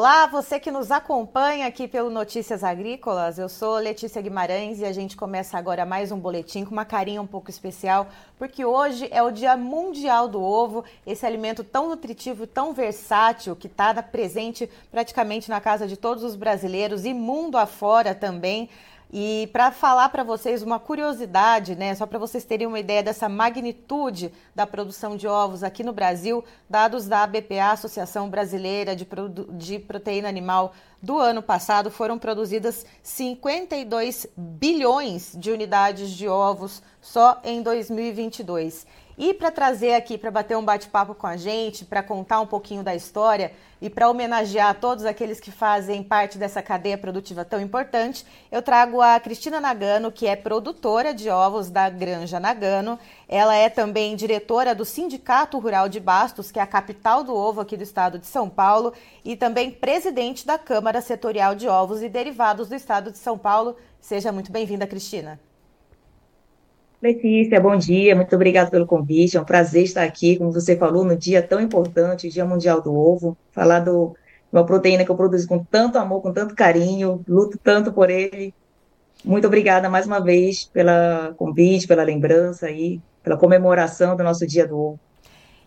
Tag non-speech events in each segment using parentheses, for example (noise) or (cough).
Olá, você que nos acompanha aqui pelo Notícias Agrícolas. Eu sou Letícia Guimarães e a gente começa agora mais um boletim com uma carinha um pouco especial, porque hoje é o Dia Mundial do Ovo, esse alimento tão nutritivo, tão versátil, que está presente praticamente na casa de todos os brasileiros e mundo afora também. E para falar para vocês uma curiosidade, né, só para vocês terem uma ideia dessa magnitude da produção de ovos aqui no Brasil, dados da ABPA, Associação Brasileira de, de Proteína Animal, do ano passado, foram produzidas 52 bilhões de unidades de ovos só em 2022. E para trazer aqui, para bater um bate-papo com a gente, para contar um pouquinho da história e para homenagear todos aqueles que fazem parte dessa cadeia produtiva tão importante, eu trago a Cristina Nagano, que é produtora de ovos da Granja Nagano. Ela é também diretora do Sindicato Rural de Bastos, que é a capital do ovo aqui do estado de São Paulo, e também presidente da Câmara Setorial de Ovos e Derivados do estado de São Paulo. Seja muito bem-vinda, Cristina. Letícia, bom dia, muito obrigada pelo convite. É um prazer estar aqui, como você falou, no dia tão importante, o Dia Mundial do Ovo, falar do, uma proteína que eu produzo com tanto amor, com tanto carinho, luto tanto por ele. Muito obrigada mais uma vez pela convite, pela lembrança aí, pela comemoração do nosso Dia do Ovo.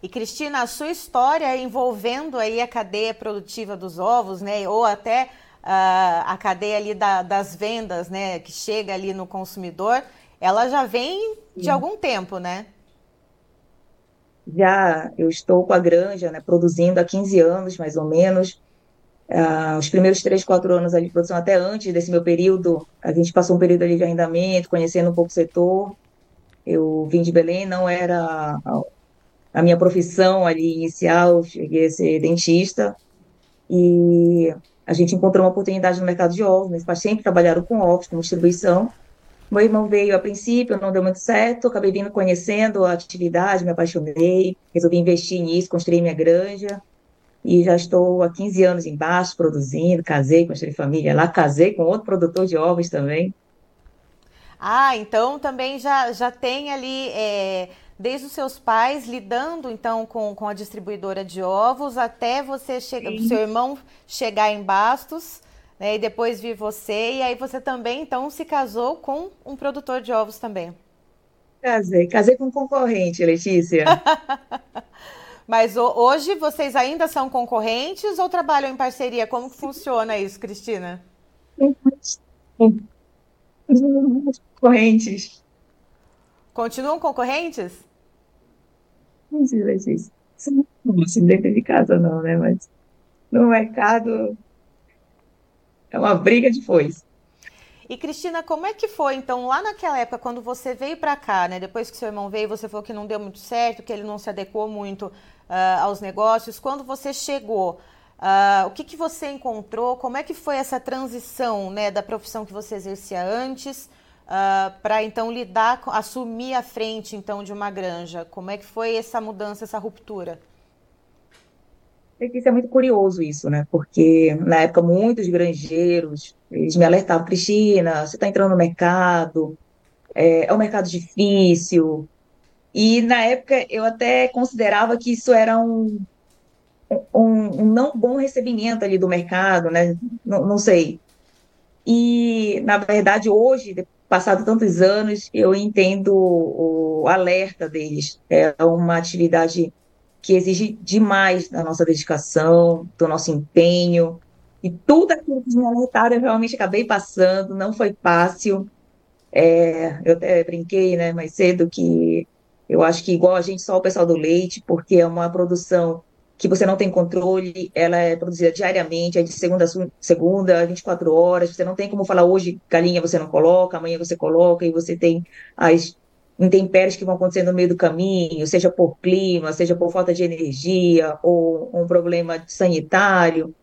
E Cristina, a sua história envolvendo aí a cadeia produtiva dos ovos, né, ou até uh, a cadeia ali da, das vendas, né, que chega ali no consumidor, ela já vem de Sim. algum tempo, né? Já, eu estou com a granja, né, produzindo há 15 anos, mais ou menos. Uh, os primeiros três, quatro anos ali de produção, até antes desse meu período, a gente passou um período ali de arrendamento, conhecendo um pouco o setor. Eu vim de Belém, não era a, a minha profissão ali inicial, cheguei a ser dentista, e a gente encontrou uma oportunidade no mercado de ovos, meus pais sempre trabalharam com ovos, com distribuição, meu irmão veio a princípio, não deu muito certo, acabei vindo conhecendo a atividade, me apaixonei, resolvi investir nisso, construí minha granja, e já estou há 15 anos embaixo, produzindo, casei, construí família lá, casei com outro produtor de ovos também. Ah, então também já, já tem ali, é, desde os seus pais, lidando então com, com a distribuidora de ovos, até você chegar, seu irmão chegar em Bastos, né? E depois vi você, e aí você também, então, se casou com um produtor de ovos também. Casei, casei com um concorrente, Letícia. (laughs) Mas hoje vocês ainda são concorrentes ou trabalham em parceria? Como que funciona isso, Cristina? Concorrentes. Continuam concorrentes? Não sei, Letícia. Não se dentro de casa, não, né? Mas no mercado é uma briga de foice. E Cristina, como é que foi então lá naquela época quando você veio para cá, né? Depois que seu irmão veio, você falou que não deu muito certo, que ele não se adequou muito uh, aos negócios. Quando você chegou, uh, o que, que você encontrou? Como é que foi essa transição, né, da profissão que você exercia antes uh, para então lidar, assumir a frente então de uma granja? Como é que foi essa mudança, essa ruptura? Isso é muito curioso isso, né? Porque na época muitos granjeiros, eles me alertavam, Cristina, você está entrando no mercado, é, é um mercado difícil. E na época eu até considerava que isso era um, um, um, não bom recebimento ali do mercado, né? Não, sei. E, na verdade, hoje, passado tantos anos, eu entendo o alerta deles. É uma atividade que exige demais da nossa dedicação, do nosso empenho, e tudo aquilo que me alertaram eu realmente acabei passando, não foi fácil. É, eu até brinquei né, mais cedo que eu acho que igual a gente, só o pessoal do leite, porque é uma produção que você não tem controle, ela é produzida diariamente, é de segunda a segunda, 24 horas, você não tem como falar hoje galinha você não coloca, amanhã você coloca, e você tem as intempéries que vão acontecendo no meio do caminho, seja por clima, seja por falta de energia, ou um problema sanitário,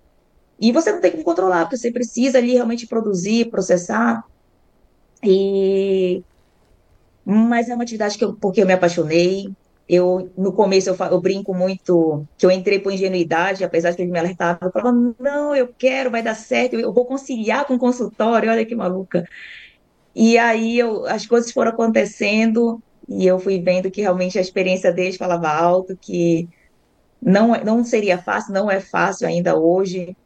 e você não tem como controlar, porque você precisa ali realmente produzir, processar, e... Mas é uma atividade que eu, porque eu me apaixonei, eu, no começo, eu, eu, brinco muito que eu entrei por ingenuidade, apesar de eles me alertavam. Eu falava, não, eu quero, vai dar certo, eu vou conciliar com o consultório, olha que maluca. E aí eu, as coisas foram acontecendo e eu fui vendo que realmente a experiência deles falava alto, que não, não seria fácil, não é fácil ainda hoje.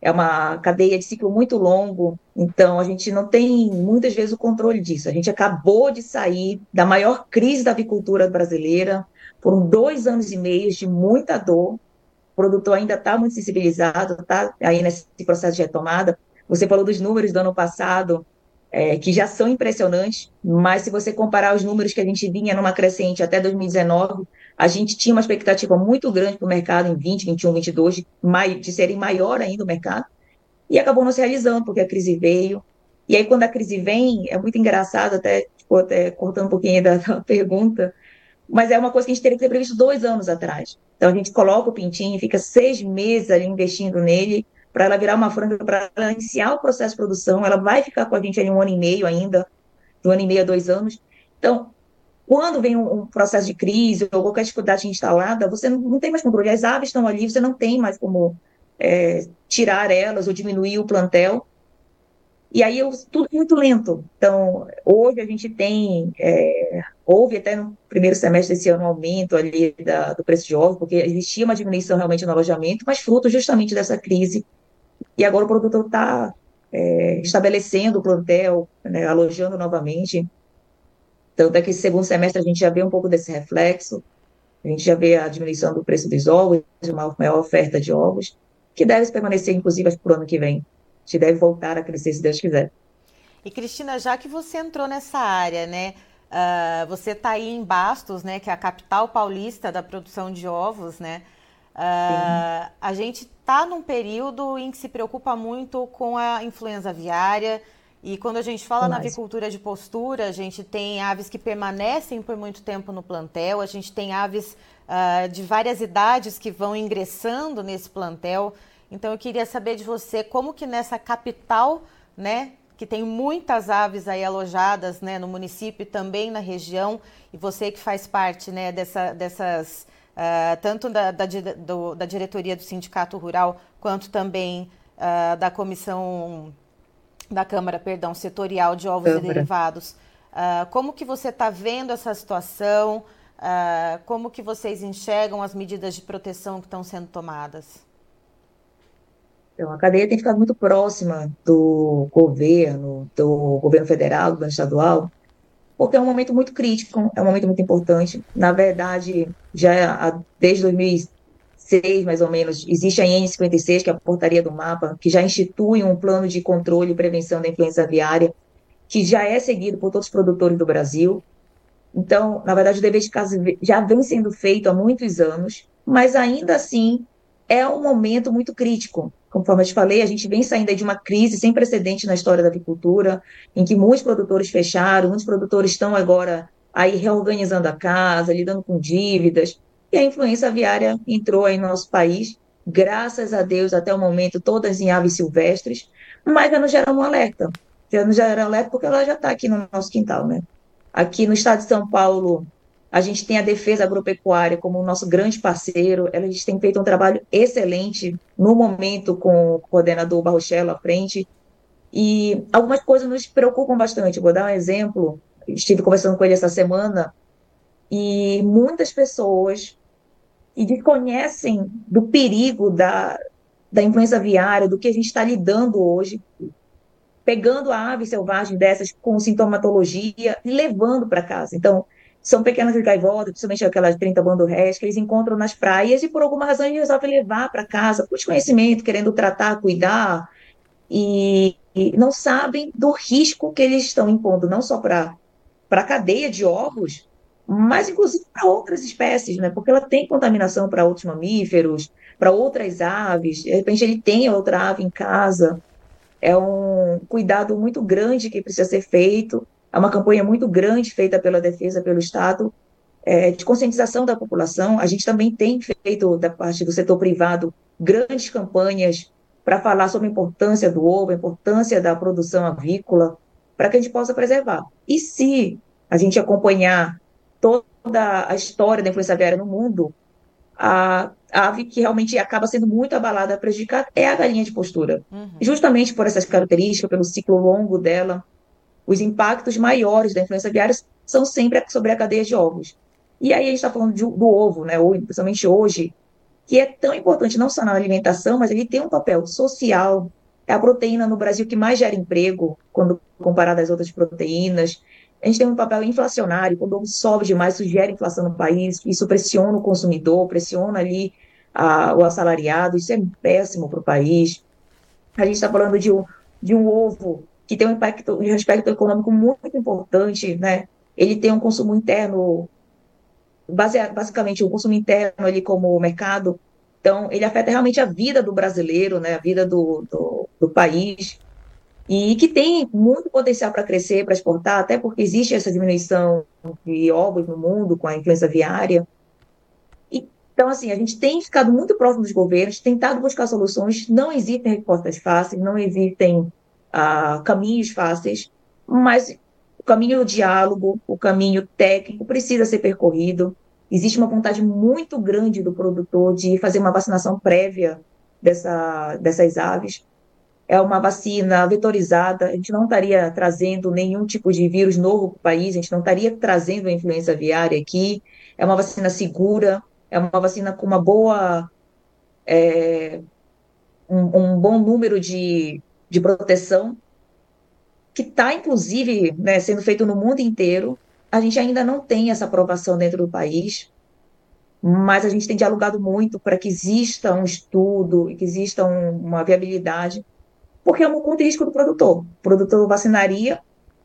É uma cadeia de ciclo muito longo, então a gente não tem muitas vezes o controle disso. A gente acabou de sair da maior crise da avicultura brasileira, foram dois anos e meio de muita dor. O produtor ainda está muito sensibilizado, está aí nesse processo de retomada. Você falou dos números do ano passado, é, que já são impressionantes, mas se você comparar os números que a gente vinha numa crescente até 2019, a gente tinha uma expectativa muito grande para o mercado em 20, 21, 22, de, de serem maior ainda o mercado, e acabou não se realizando, porque a crise veio. E aí, quando a crise vem, é muito engraçado, até, tipo, até cortando um pouquinho da, da pergunta, mas é uma coisa que a gente teria que ter previsto dois anos atrás. Então a gente coloca o pintinho, fica seis meses ali investindo nele, para ela virar uma franga, para ela iniciar o processo de produção, ela vai ficar com a gente ali um ano e meio ainda, de um ano e meio a dois anos. Então, quando vem um, um processo de crise ou qualquer dificuldade instalada, você não, não, tem mais controle. As aves estão ali, você não tem mais como é, tirar elas ou diminuir o plantel. E aí eu, tudo muito lento. Então, hoje a gente tem, é, houve até no primeiro semestre desse ano um aumento ali da, do preço de ovos, porque existia uma diminuição realmente no alojamento, mas fruto justamente dessa crise. E agora o produtor está é, estabelecendo o plantel, né, alojando novamente. Tanto é que esse segundo semestre a gente já vê um pouco desse reflexo, a gente já vê a diminuição do preço dos ovos, uma maior oferta de ovos, que deve permanecer, inclusive, para o ano que vem gente deve voltar a crescer se Deus quiser. E Cristina, já que você entrou nessa área, né? Uh, você está aí em Bastos, né? Que é a capital paulista da produção de ovos, né? Uh, a gente está num período em que se preocupa muito com a influenza aviária. E quando a gente fala na avicultura de postura, a gente tem aves que permanecem por muito tempo no plantel, a gente tem aves uh, de várias idades que vão ingressando nesse plantel. Então eu queria saber de você como que nessa capital, né, que tem muitas aves aí alojadas, né, no município e também na região, e você que faz parte, né, dessa, dessas uh, tanto da, da, do, da, diretoria do sindicato rural quanto também uh, da comissão da Câmara, perdão, setorial de ovos Câmara. e derivados. Uh, como que você está vendo essa situação? como que vocês enxergam as medidas de proteção que estão sendo tomadas? Então, a cadeia tem ficado muito próxima do governo, do governo federal, do governo estadual, porque é um momento muito crítico, é um momento muito importante. Na verdade, já desde 2006, mais ou menos, existe a IN56, que é a portaria do mapa, que já institui um plano de controle e prevenção da influenza aviária, que já é seguido por todos os produtores do Brasil. Então, na verdade, o dever de casa já vem sendo feito há muitos anos, mas ainda assim é um momento muito crítico, Conforme eu te falei, a gente vem saindo de uma crise sem precedente na história da avicultura, em que muitos produtores fecharam, muitos produtores estão agora aí reorganizando a casa, lidando com dívidas, e a influência aviária entrou aí no nosso país, graças a Deus, até o momento, todas em aves silvestres, mas já nos gera um alerta. Já nos gera um alerta porque ela já está aqui no nosso quintal, né? Aqui no estado de São Paulo, a gente tem a Defesa Agropecuária como nosso grande parceiro. Eles têm feito um trabalho excelente no momento com o coordenador Barrochello à frente. E algumas coisas nos preocupam bastante. Vou dar um exemplo. Estive conversando com ele essa semana e muitas pessoas desconhecem do perigo da, da influenza aviária, do que a gente está lidando hoje, pegando a ave selvagem dessas com sintomatologia e levando para casa. Então, são pequenas gaivotas, principalmente aquelas 30 bandurrés, que eles encontram nas praias e por alguma razão eles resolvem levar para casa, por desconhecimento, querendo tratar, cuidar, e, e, não sabem do risco que eles estão impondo, não só para a cadeia de ovos, mas inclusive para outras espécies, né? Porque ela tem contaminação para outros mamíferos, para outras aves, de repente ele tem outra ave em casa. É um cuidado muito grande que precisa ser feito é uma campanha muito grande feita pela defesa, pelo Estado, é, de conscientização da população. A gente também tem feito, da parte do setor privado, grandes campanhas para falar sobre a importância do ovo, a importância da produção avícola, para que a gente possa preservar. E se a gente acompanhar toda a história da influenza aviária no mundo, a ave que realmente acaba sendo muito abalada, prejudicada, é a galinha de postura. Uhum. Justamente por essas características, pelo ciclo longo dela, os impactos maiores da influenza aviária são sempre sobre a cadeia de ovos. E aí a gente está falando de, do ovo, né, ou, principalmente hoje, que é tão importante não só na alimentação, mas ele tem um papel social. É a proteína no Brasil que mais gera emprego, quando comparada às outras proteínas. A gente tem um papel inflacionário, quando o ovo sobe demais, isso gera inflação no país, isso pressiona o consumidor, pressiona ali a, o assalariado, isso é péssimo para o país. A gente está falando de um, de um ovo que tem um impacto, um aspecto econômico muito importante, né? Ele tem um consumo interno, basicamente um consumo interno ali como mercado, então ele afeta realmente a vida do brasileiro, né? A vida do, do, do país e que tem muito potencial para crescer, para exportar, até porque existe essa diminuição de ovos no mundo com a influenza aviária. Então, assim, a gente tem ficado muito próximo dos governos, tentado buscar soluções, não existem respostas fáceis, não existem caminhos fáceis, mas o caminho do diálogo, o caminho técnico precisa ser percorrido. Existe uma vontade muito grande do produtor de fazer uma vacinação prévia dessa, dessas aves. É uma vacina vetorizada, a gente não estaria trazendo nenhum tipo de vírus novo para o país, a gente não estaria trazendo a influenza aviária aqui. É uma vacina segura, é uma vacina com uma boa. É, um, um bom número de de proteção, que está, inclusive, né, sendo feito no mundo inteiro. A gente ainda não tem essa aprovação dentro do país, mas a gente tem dialogado muito para que exista um estudo que exista um, uma viabilidade, porque é um conta risco do produtor. O produtor vacinaria,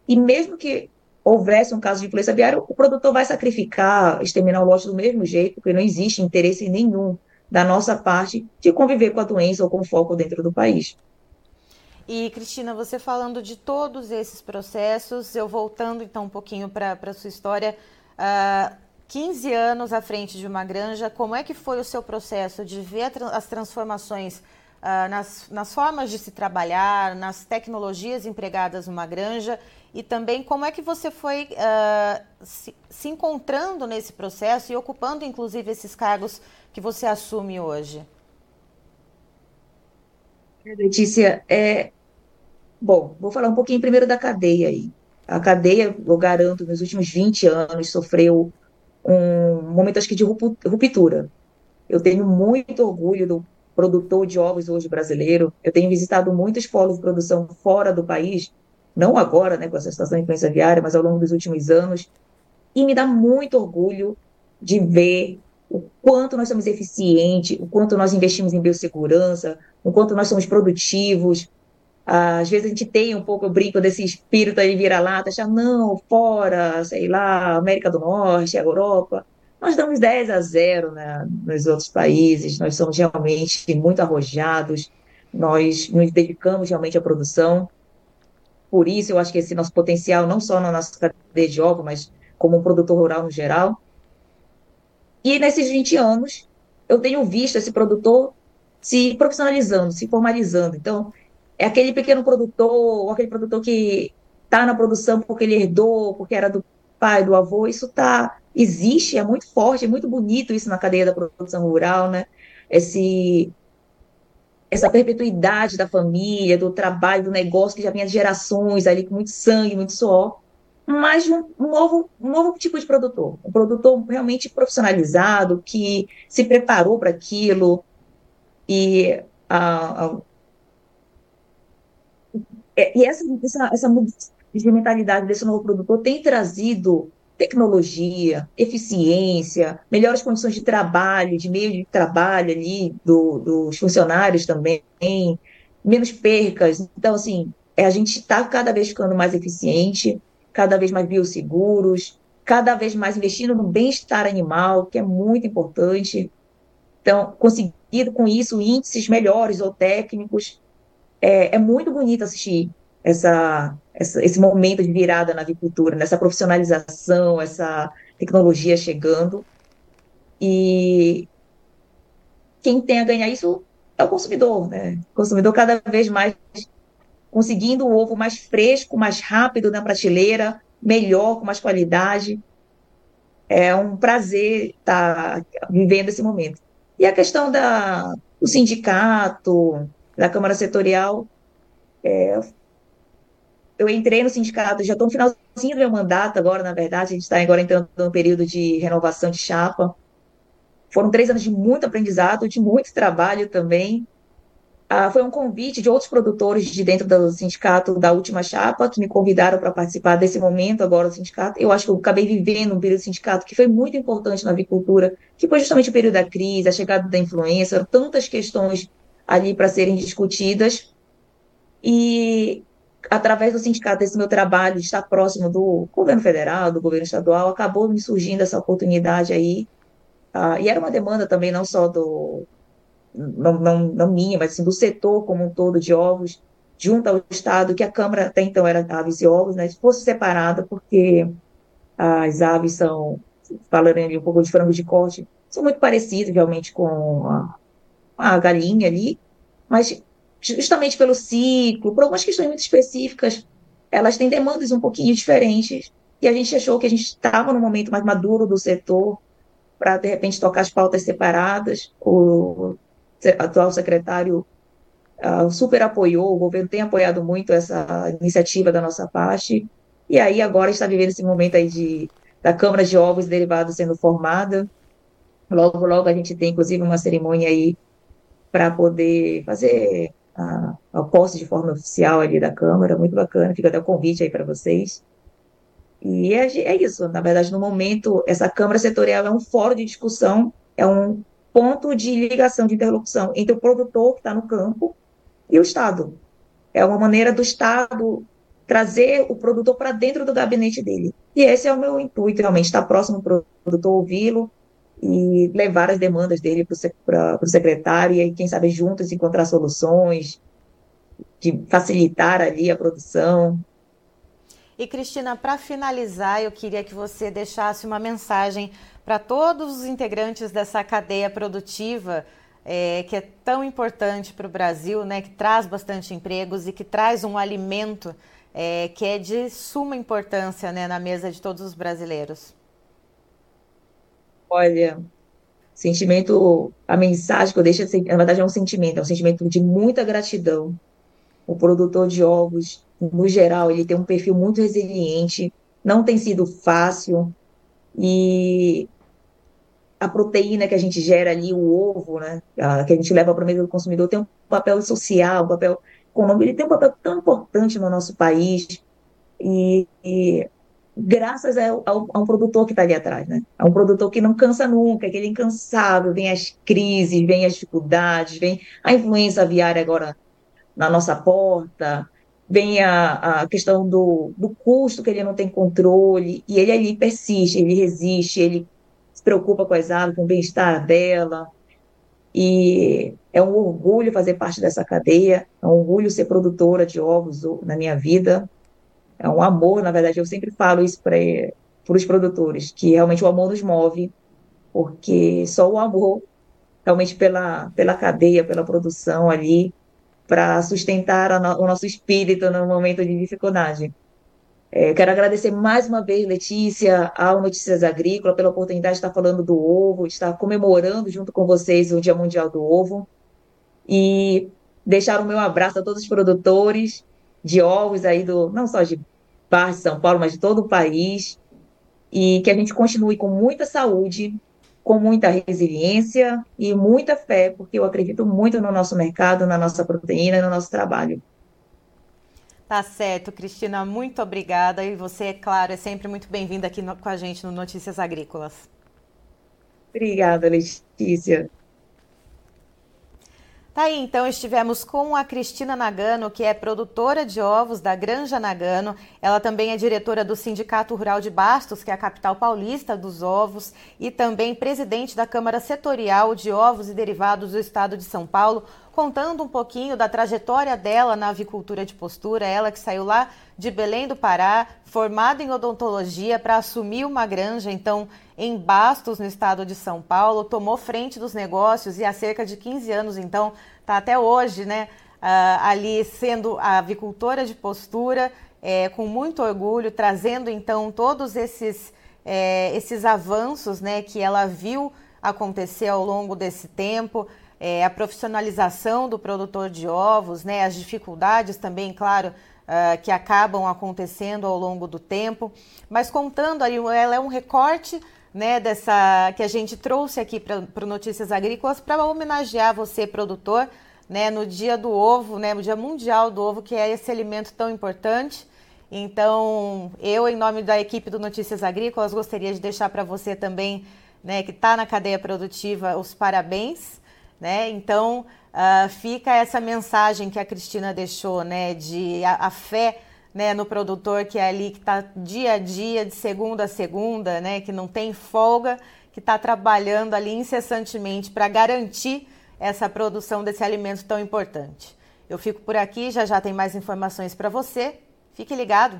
e mesmo que houvesse um caso de influenza aviária, o produtor vai sacrificar, exterminar o lote do mesmo jeito, porque não existe interesse nenhum da nossa parte de conviver com a doença ou com o foco dentro do país. E, Cristina, você falando de todos esses processos, eu voltando então um pouquinho para a sua história, uh, ah, 15 anos à frente de uma granja, como é que foi o seu processo de ver as transformações uh, nas, nas formas de se trabalhar, nas tecnologias empregadas numa granja e também como é que você foi uh, se, se encontrando nesse processo e ocupando inclusive esses cargos que você assume hoje? Letícia, é, Bom, vou falar um pouquinho primeiro da cadeia aí. A cadeia, eu garanto, nos últimos 20 anos sofreu um momento, acho que, de ruptura. Eu tenho muito orgulho do produtor de ovos hoje brasileiro. Eu tenho visitado muitos polos de produção fora do país, não agora, né, com essa situação de influência aviária, mas ao longo dos últimos anos. E me dá muito orgulho de ver quanto nós somos eficientes, o quanto nós investimos em biossegurança, o quanto nós somos produtivos, às vezes a gente tem um pouco, o brinco desse espírito aí vira-lata, achar, não, fora, sei lá, América do Norte, Europa. Nós damos 10 a 0 né, nos outros países, nós somos realmente muito arrojados, nós nos dedicamos realmente à produção. Por isso, eu acho que esse nosso potencial, não só na nossa cadeia de ovo, mas como um produtor rural no geral. E nesses 20 anos, eu tenho visto esse produtor se profissionalizando, se formalizando. Então, é aquele pequeno produtor, ou aquele produtor que está na produção porque ele herdou, porque era do pai, do avô, isso tá existe, é muito forte, é muito bonito isso na cadeia da produção rural, né? Esse essa perpetuidade da família, do trabalho, do negócio que já vinha de gerações ali com muito sangue, muito suor. Mas um, novo, um novo tipo de produtor, um produtor realmente profissionalizado, que se preparou para aquilo, e, a, a, e essa, essa, essa mudança de mentalidade desse novo produtor tem trazido tecnologia, eficiência, melhores condições de trabalho, de meio de trabalho ali do, dos funcionários também, menos percas. Então, assim, é, a gente está cada vez ficando mais eficiente, cada vez mais biosseguros, cada vez mais investindo no bem-estar animal, que é muito importante. Então, conseguido com isso índices melhores ou técnicos. É, é muito bonito assistir essa, essa, esse momento de virada na avicultura, nessa profissionalização, essa tecnologia chegando. E quem tem a ganhar isso é o consumidor, né? O consumidor cada vez mais conseguindo o ovo mais fresco, mais rápido na prateleira, melhor, com mais qualidade. É um prazer estar vivendo esse momento. E a questão da, do sindicato, da Câmara Setorial, é, eu entrei no sindicato, já estou no finalzinho do meu mandato agora, na verdade, a gente está agora entrando num período de renovação de chapa. Foram três anos de muito aprendizado, de muito trabalho também. Ah, foi um convite de outros produtores de dentro do sindicato da última chapa que me convidaram para participar desse momento agora do sindicato. Eu acho que eu acabei vivendo um período do sindicato que foi muito importante na avicultura, que foi justamente o período da crise, a chegada da influência, tantas questões ali para serem discutidas. E através do sindicato, desse meu trabalho, estar próximo do governo federal, do governo estadual, acabou me surgindo essa oportunidade aí. Ah, e era uma demanda também não só do, não, não, não minha, mas assim, do setor como um todo de ovos, junto ao Estado, que a Câmara até então era aves e ovos, né, fosse separada, porque as aves são, falando ali um pouco de frango de corte, são muito parecidas realmente com a, a galinha ali, mas justamente pelo ciclo, por algumas questões muito específicas, elas têm demandas um pouquinho diferentes, e a gente achou que a gente estava no momento mais maduro do setor para, de repente, tocar as pautas separadas, o atual secretário uh, super apoiou, o governo tem apoiado muito essa iniciativa da nossa parte, e aí agora está vivendo esse momento aí de, da Câmara de Ovos Derivados sendo formada, logo, logo a gente tem, inclusive, uma cerimônia aí para poder fazer a, a posse de forma oficial ali da Câmara, muito bacana, fica até o convite aí para vocês. E é, é, isso, na verdade, no momento, essa Câmara Setorial é um fórum de discussão, é um ponto de ligação, de interlocução entre o produtor que está no campo e o Estado. É uma maneira do Estado trazer o produtor para dentro do gabinete dele. E esse é o meu intuito, realmente, estar próximo do produtor, ouvi-lo e levar as demandas dele para o secretário, e aí, quem sabe, juntos encontrar soluções, de facilitar ali a produção. E, Cristina, para finalizar, eu queria que você deixasse uma mensagem para todos os integrantes dessa cadeia produtiva é, que é tão importante para o Brasil, né, que traz bastante empregos e que traz um alimento é, que é de suma importância né, na mesa de todos os brasileiros? Olha, sentimento, a mensagem que eu deixo, na verdade, é um sentimento, é um sentimento de muita gratidão. O produtor de ovos, no geral, ele tem um perfil muito resiliente, não tem sido fácil, e a proteína que a gente gera ali, o ovo, né, que a gente leva para o meio do consumidor, tem um papel social, um papel econômico, ele tem um papel tão importante no nosso país, e, e graças a, a, a, um produtor que está ali atrás, né? A um produtor que não cansa nunca, que ele é incansável, vem as crises, vem as dificuldades, vem a influência aviária agora na nossa porta, vem a, a questão do, do custo que ele não tem controle, e ele ali persiste, ele resiste, ele preocupa com as aves, com o bem-estar dela. E é um orgulho fazer parte dessa cadeia, é um orgulho ser produtora de ovos na minha vida. É um amor, na verdade, eu sempre falo isso para os produtores, que realmente o amor nos move, porque só o amor, realmente pela, pela cadeia, pela produção ali, para sustentar no, o nosso espírito no momento de dificuldade. É, quero agradecer mais uma vez, Letícia, ao Notícias Agrícola, pela oportunidade de estar falando do ovo, de estar comemorando junto com vocês o Dia Mundial do Ovo. E deixar o meu abraço a todos os produtores de ovos aí, do, não só de parte de São Paulo, mas de todo o país, e que a gente continue com muita saúde, com muita resiliência e muita fé, porque eu acredito muito no nosso mercado, na nossa proteína, no nosso trabalho. Tá certo, Cristina, muito obrigada. E você, é claro, é sempre muito bem-vinda aqui no, com a gente no Notícias Agrícolas. Obrigada, Letícia. Tá aí, então estivemos com a Cristina Nagano, que é produtora de ovos da Granja Nagano. Ela também é diretora do Sindicato Rural de Bastos, que é a capital paulista dos ovos, e também presidente da Câmara Setorial de Ovos e Derivados do Estado de São Paulo contando um pouquinho da trajetória dela na avicultura de postura, ela que saiu lá de Belém do Pará, formada em odontologia para assumir uma granja, então em Bastos, no estado de São Paulo, tomou frente dos negócios e há cerca de 15 anos, então, está até hoje, né, uh, ali sendo a avicultora de postura, é, com muito orgulho, trazendo então todos esses, é, esses avanços, né, que ela viu acontecer ao longo desse tempo é, a profissionalização do produtor de ovos, né, as dificuldades também, claro, uh, que acabam acontecendo ao longo do tempo, mas contando aí, ela é um recorte né, dessa que a gente trouxe aqui para Notícias Agrícolas para homenagear você, produtor, né, no dia do ovo, né, no dia mundial do ovo, que é esse alimento tão importante. Então, eu, em nome da equipe do Notícias Agrícolas, gostaria de deixar para você também, né, que está na cadeia produtiva, os parabéns né? Então uh, fica essa mensagem que a Cristina deixou, né? De a, a fé né, no produtor que é ali que está dia a dia, de segunda a segunda, né? Que não tem folga, que está trabalhando ali incessantemente para garantir essa produção desse alimento tão importante. Eu fico por aqui, já já tem mais informações para você. Fique ligado.